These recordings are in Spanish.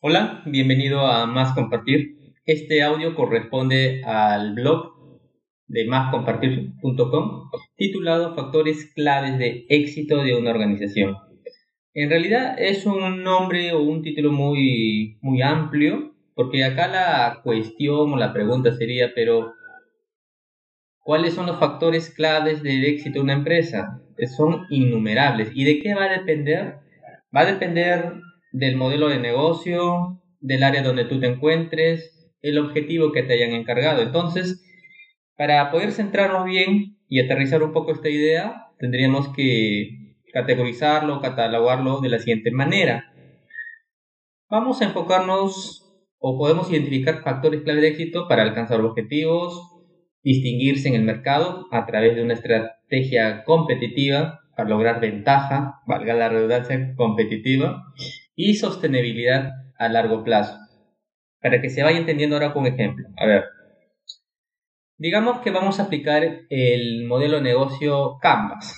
Hola, bienvenido a Más Compartir. Este audio corresponde al blog de máscompartir.com titulado Factores claves de éxito de una organización. En realidad es un nombre o un título muy, muy amplio, porque acá la cuestión o la pregunta sería, pero ¿cuáles son los factores claves del éxito de una empresa? Son innumerables. ¿Y de qué va a depender? Va a depender del modelo de negocio, del área donde tú te encuentres, el objetivo que te hayan encargado. Entonces, para poder centrarnos bien y aterrizar un poco esta idea, tendríamos que categorizarlo, catalogarlo de la siguiente manera. Vamos a enfocarnos o podemos identificar factores clave de éxito para alcanzar objetivos, distinguirse en el mercado a través de una estrategia competitiva para lograr ventaja, valga la redundancia competitiva, y sostenibilidad a largo plazo. Para que se vaya entendiendo ahora con ejemplo. A ver, digamos que vamos a aplicar el modelo de negocio Canvas.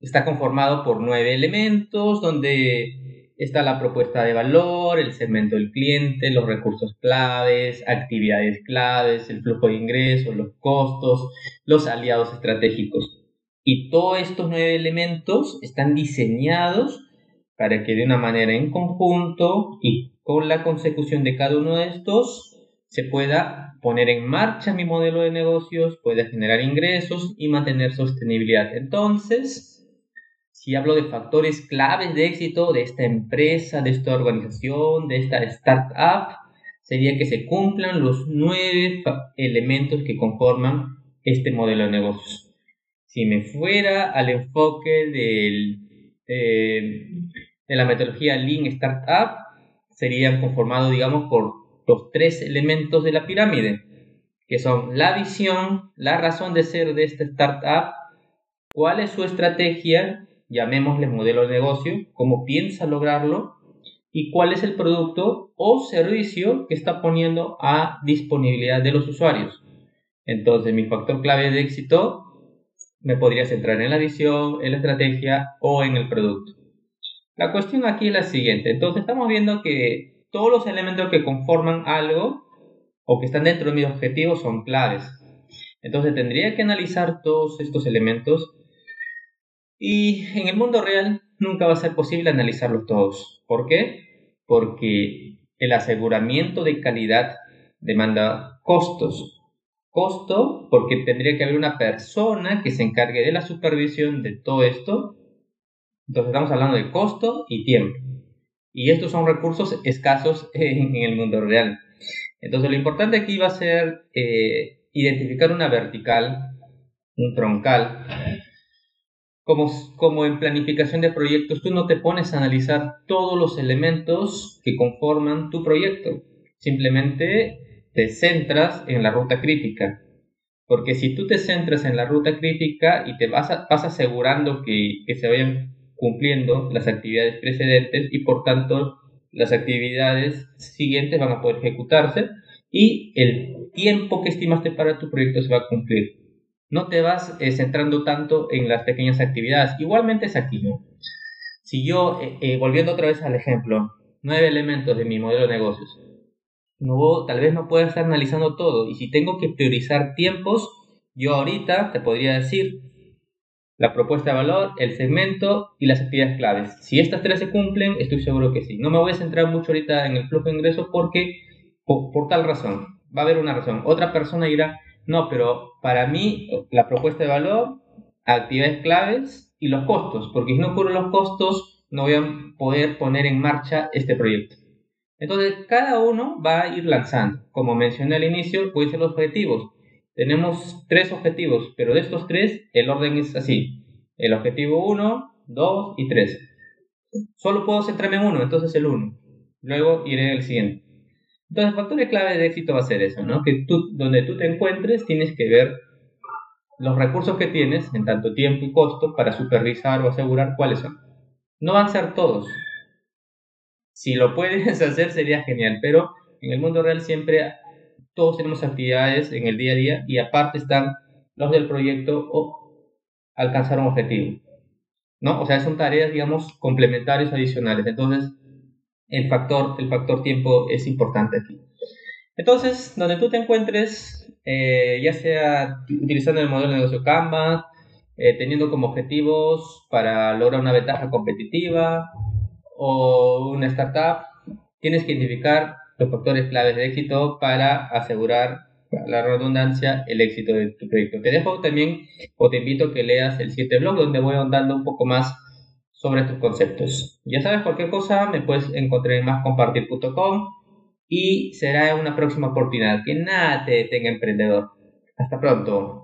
Está conformado por nueve elementos donde está la propuesta de valor, el segmento del cliente, los recursos claves, actividades claves, el flujo de ingresos, los costos, los aliados estratégicos. Y todos estos nueve elementos están diseñados para que de una manera en conjunto y con la consecución de cada uno de estos se pueda poner en marcha mi modelo de negocios, pueda generar ingresos y mantener sostenibilidad. Entonces, si hablo de factores claves de éxito de esta empresa, de esta organización, de esta startup, sería que se cumplan los nueve elementos que conforman este modelo de negocios. Si me fuera al enfoque del eh, de la metodología Lean Startup serían conformados, digamos, por los tres elementos de la pirámide, que son la visión, la razón de ser de esta startup, cuál es su estrategia, llamémosle modelo de negocio, cómo piensa lograrlo, y cuál es el producto o servicio que está poniendo a disponibilidad de los usuarios. Entonces, mi factor clave de éxito me podría centrar en la visión, en la estrategia o en el producto. La cuestión aquí es la siguiente. Entonces estamos viendo que todos los elementos que conforman algo o que están dentro de mis objetivos son claves. Entonces tendría que analizar todos estos elementos y en el mundo real nunca va a ser posible analizarlos todos. ¿Por qué? Porque el aseguramiento de calidad demanda costos. Costo porque tendría que haber una persona que se encargue de la supervisión de todo esto entonces estamos hablando de costo y tiempo. Y estos son recursos escasos en el mundo real. Entonces lo importante aquí va a ser eh, identificar una vertical, un troncal. Como, como en planificación de proyectos, tú no te pones a analizar todos los elementos que conforman tu proyecto. Simplemente te centras en la ruta crítica. Porque si tú te centras en la ruta crítica y te vas, vas asegurando que, que se vayan cumpliendo las actividades precedentes y por tanto las actividades siguientes van a poder ejecutarse y el tiempo que estimaste para tu proyecto se va a cumplir. No te vas eh, centrando tanto en las pequeñas actividades. Igualmente es aquí, ¿no? Si yo, eh, eh, volviendo otra vez al ejemplo, nueve elementos de mi modelo de negocios, no, tal vez no pueda estar analizando todo y si tengo que priorizar tiempos, yo ahorita te podría decir, la propuesta de valor, el segmento y las actividades claves. Si estas tres se cumplen, estoy seguro que sí. No me voy a centrar mucho ahorita en el flujo de ingresos porque, por, tal razón, va a haber una razón. Otra persona dirá, no, pero para mí la propuesta de valor, actividades claves y los costos, porque si no ocurren los costos, no voy a poder poner en marcha este proyecto. Entonces, cada uno va a ir lanzando. Como mencioné al inicio, pueden ser los objetivos. Tenemos tres objetivos, pero de estos tres el orden es así. El objetivo 1, 2 y 3. Solo puedo centrarme en uno, entonces el 1. Luego iré al siguiente. Entonces el factor clave de éxito va a ser eso, ¿no? Que tú, donde tú te encuentres tienes que ver los recursos que tienes en tanto tiempo y costo para supervisar o asegurar cuáles son. No van a ser todos. Si lo puedes hacer sería genial, pero en el mundo real siempre todos tenemos actividades en el día a día y aparte están los del proyecto o alcanzar un objetivo. ¿No? O sea, son tareas, digamos, complementarias adicionales. Entonces, el factor, el factor tiempo es importante aquí. Entonces, donde tú te encuentres, eh, ya sea utilizando el modelo de negocio Canva, eh, teniendo como objetivos para lograr una ventaja competitiva o una startup, tienes que identificar los factores claves de éxito para asegurar la redundancia, el éxito de tu proyecto. Te dejo también o te invito a que leas el siguiente blog donde voy ahondando un poco más sobre estos conceptos. Ya sabes, cualquier cosa me puedes encontrar en máscompartir.com y será una próxima oportunidad. Que nada te detenga emprendedor. Hasta pronto.